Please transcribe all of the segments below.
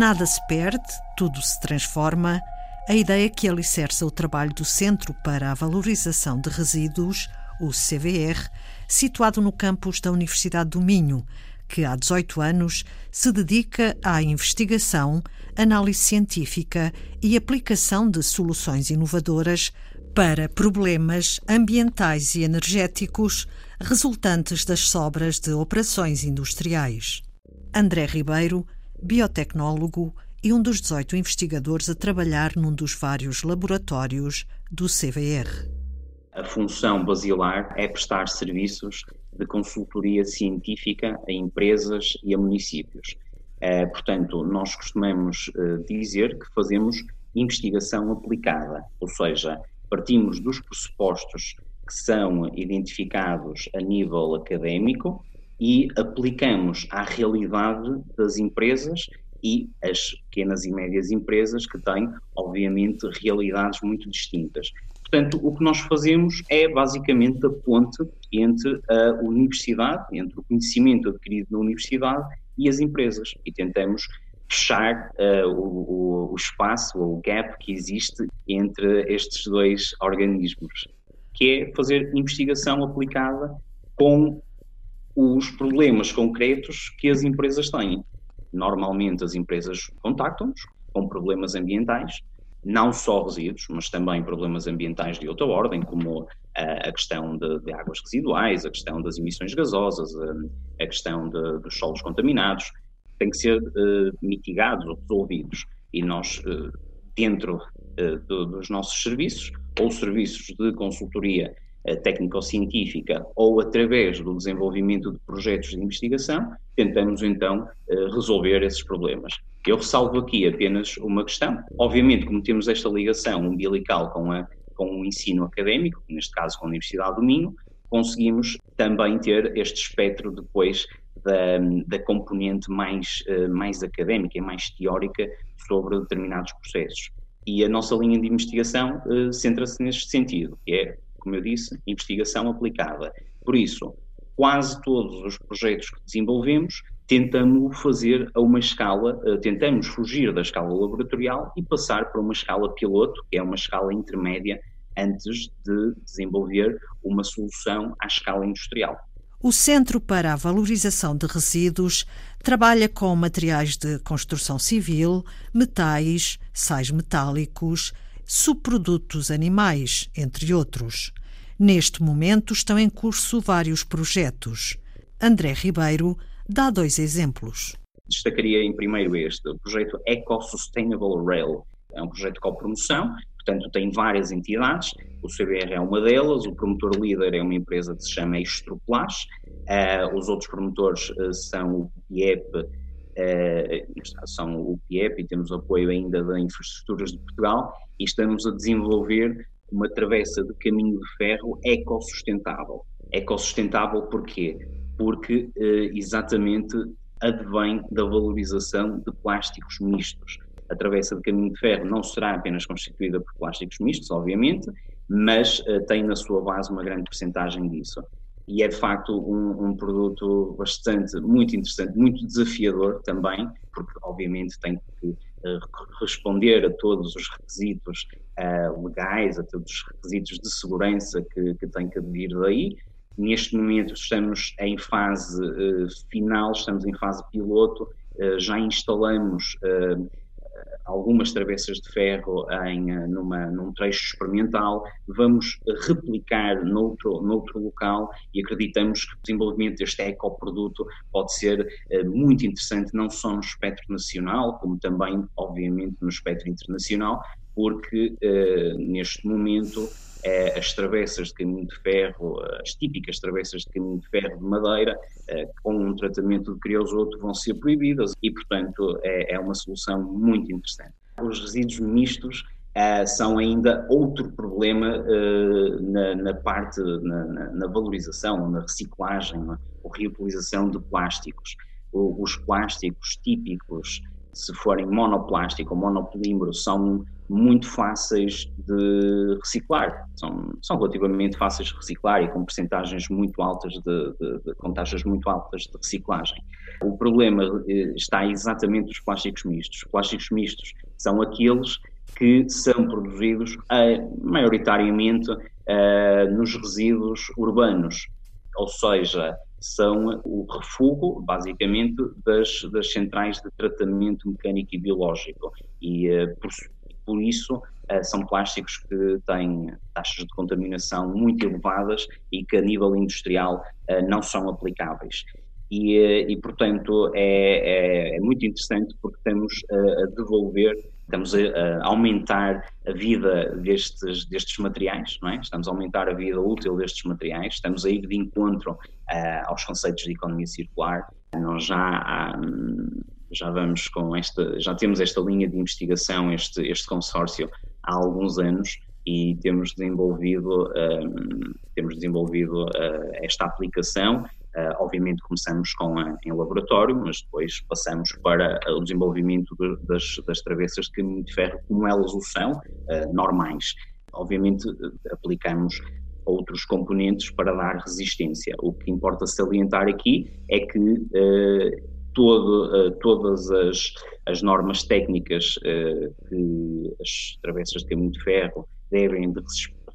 Nada se perde, tudo se transforma. A ideia que alicerça o trabalho do Centro para a Valorização de Resíduos, o CVR, situado no campus da Universidade do Minho, que há 18 anos se dedica à investigação, análise científica e aplicação de soluções inovadoras para problemas ambientais e energéticos resultantes das sobras de operações industriais. André Ribeiro biotecnólogo e um dos 18 investigadores a trabalhar num dos vários laboratórios do CVR. A função basilar é prestar serviços de consultoria científica a empresas e a municípios. Eh, portanto, nós costumamos eh, dizer que fazemos investigação aplicada, ou seja, partimos dos pressupostos que são identificados a nível académico e aplicamos à realidade das empresas e as pequenas e médias empresas que têm, obviamente, realidades muito distintas. Portanto, o que nós fazemos é basicamente a ponte entre a universidade, entre o conhecimento adquirido na universidade e as empresas e tentamos fechar uh, o, o, espaço, o gap que existe entre estes dois organismos, que é fazer investigação aplicada com os problemas concretos que as empresas têm. Normalmente as empresas contactam-nos com problemas ambientais, não só resíduos, mas também problemas ambientais de outra ordem, como a, a questão de, de, águas residuais, a questão das emissões gasosas, a, a questão de, dos solos contaminados, têm que ser uh, mitigados ou resolvidos. E nós, uh, dentro uh, do, dos nossos serviços, ou serviços de consultoria eh, técnico-científica ou através do desenvolvimento de projetos de investigação, tentamos então eh, resolver esses problemas. Eu ressalvo aqui apenas uma questão. Obviamente, como temos esta ligação umbilical com, a, com o ensino académico, neste caso com a Universidade do Minho, conseguimos também ter este espectro depois da, da componente mais, eh, mais académica e mais teórica sobre determinados processos. E a nossa linha de investigação centra-se neste sentido, que é como eu disse, investigação aplicada. Por isso, quase todos os projetos que desenvolvemos tentamos fazer a uma escala, eh, tentamos fugir da escala laboratorial e passar para uma escala piloto, que é uma escala intermédia antes de desenvolver uma solução à escala industrial. O Centro para a Valorização de Resíduos trabalha com materiais de construção civil, metais, sais metálicos, subprodutos animais, entre outros. Neste momento estão em curso vários projetos. André Ribeiro dá dois exemplos. Destacaria em primeiro este, o projeto Eco Sustainable Rail. É um projeto de copromoção, portanto tem várias entidades, o CBR é uma delas, o promotor líder é uma empresa que se chama Extroplast, uh, os outros promotores uh, são o PIEP, uh, são o PIEP e temos apoio ainda da Infraestruturas de Portugal e estamos a desenvolver uma travessa de caminho de ferro ecossustentável. Ecossustentável porquê? Porque eh, exatamente advém da valorização de plásticos mistos. A travessa de caminho de ferro não será apenas constituída por plásticos mistos, obviamente, mas eh, tem na sua base uma grande porcentagem disso. E é de facto um, um produto bastante, muito interessante, muito desafiador também, porque obviamente tem que responder a todos os requisitos uh, legais, a todos os requisitos de segurança que, que têm que advir daí. Neste momento estamos em fase uh, final, estamos em fase piloto, já instalamos algumas travessas de ferro em, eh, numa, num trecho experimental, vamos replicar noutro, noutro local e acreditamos que o desenvolvimento deste ecoproduto pode ser uh, muito interessante, não só no espectro nacional, como também, obviamente, no espectro internacional, porque uh, neste momento é, as travessas de caminho de ferro, as típicas travessas de caminho de ferro de madeira, é, com um tratamento de creosoto, vão ser proibidas e, portanto, é, é uma solução muito interessante. Os resíduos mistos são ainda outro problema na, na, parte, na, na, valorização, na reciclagem, na, reutilização de plásticos. O, os plásticos típicos se forem monoplástico ou monopolímero, são muito fáceis de reciclar, são, são relativamente fáceis de reciclar e com percentagens muito altas de, de, de, com taxas muito altas de reciclagem. O problema eh, está exatamente nos plásticos mistos. Os plásticos mistos são aqueles que são produzidos uh, maioritariamente uh, nos resíduos urbanos, ou seja, são o refúgio, basicamente, das, das centrais de tratamento mecânico e biológico. E, uh, por, por, isso, uh, são plásticos que têm taxas de contaminação muito elevadas e que, a nível industrial, uh, não são aplicáveis. E, e portanto, é, é, é, muito interessante porque estamos a devolver estamos a, aumentar a vida destes, destes materiais, não é? estamos a aumentar a vida útil destes materiais, estamos a ir de encontro uh, aos conceitos de economia circular. Nós já, já vamos com esta, já temos esta linha de investigação, este, este consórcio há alguns anos e temos desenvolvido, um, temos desenvolvido uh, esta aplicação obviamente começamos com a, em laboratório, mas depois passamos para o desenvolvimento de, das, das travessas de caminho de ferro como elas o são, uh, normais. Obviamente aplicamos outros componentes para dar resistência. O que importa salientar aqui é que todo, todas as, as, normas técnicas que as travessas de caminho de ferro devem de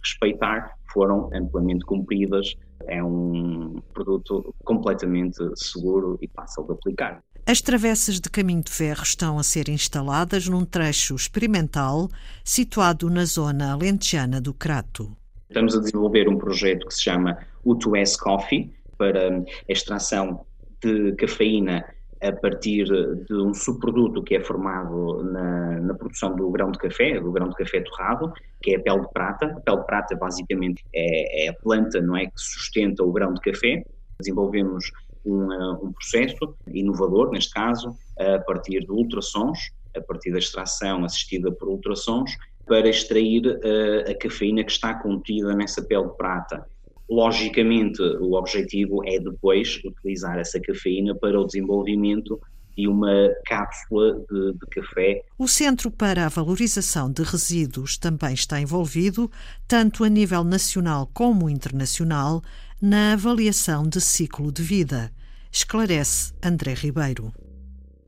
respeitar foram amplamente cumpridas é um produto completamente seguro e fácil de aplicar. As travessas de caminho de ferro estão a ser instaladas num trecho experimental situado na zona alentejana do Crato. Estamos a desenvolver um projeto que se chama U2S Coffee para a extração de cafeína a partir de um subproduto que é formado na, na, produção do grão de café, do grão de café torrado, que é a pele de prata. A pele de prata basicamente é, é a planta não é, que sustenta o grão de café. Desenvolvemos um, um processo inovador, neste caso, a partir de ultrassons, a partir da extração assistida por ultrassons, para extrair uh, a cafeína que está contida nessa pele de prata. Logicamente, o objetivo é depois utilizar essa cafeína para o desenvolvimento de uma cápsula de, de, café. O Centro para a Valorização de Resíduos também está envolvido, tanto a nível nacional como internacional, na avaliação de ciclo de vida. Esclarece André Ribeiro.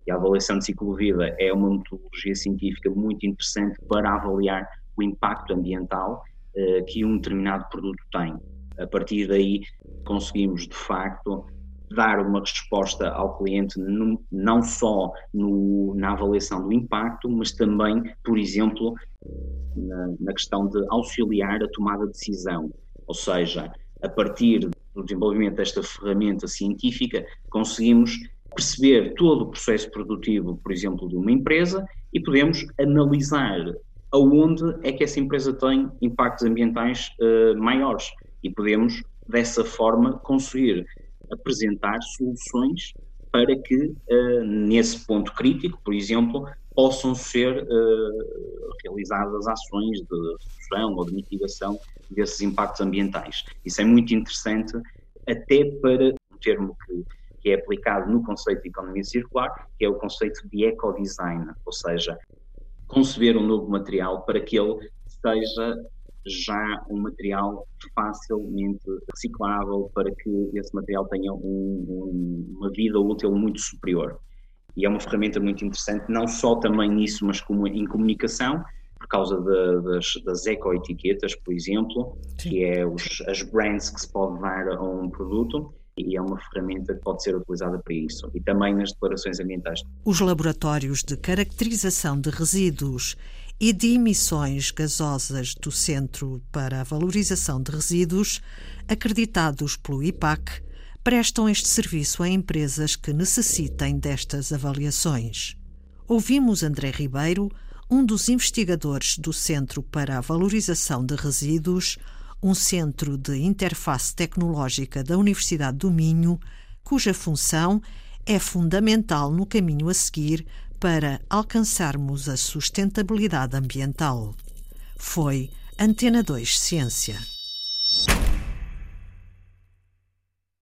a avaliação de ciclo de vida é uma metodologia científica muito interessante para avaliar o impacto ambiental eh, que um determinado produto tem a partir daí conseguimos de facto dar uma resposta ao cliente não só no, na avaliação do impacto, mas também, por exemplo, na, na, questão de auxiliar a tomada de decisão. Ou seja, a partir do desenvolvimento desta ferramenta científica, conseguimos perceber todo o processo produtivo, por exemplo, de uma empresa e podemos analisar aonde é que essa empresa tem impactos ambientais uh, maiores e podemos, dessa forma, conseguir apresentar soluções para que, uh, nesse ponto crítico, por exemplo, possam ser uh, realizadas ações de redução ou de mitigação desses impactos ambientais. Isso é muito interessante, até para um termo que, que é aplicado no conceito de economia circular, que é o conceito de ecodesign, ou seja, conceber um novo material para que ele seja já um material facilmente reciclável para que esse material tenha um, um, uma vida útil muito superior. E é uma ferramenta muito interessante, não só também nisso, mas como em comunicação, por causa de, das, das eco-etiquetas, por exemplo, Sim. que é os, as brands que se pode dar a um produto, e é uma ferramenta que pode ser utilizada para isso e também nas declarações ambientais. Os laboratórios de caracterização de resíduos e de emissões gasosas do Centro para a Valorização de Resíduos, acreditados pelo IPAC, prestam este serviço a empresas que necessitem destas avaliações. Ouvimos André Ribeiro, um dos investigadores do Centro para a Valorização de Resíduos, um centro de interface tecnológica da Universidade do Minho, cuja função é fundamental no caminho a seguir para alcançarmos a sustentabilidade ambiental. Foi Antena 2 Ciência.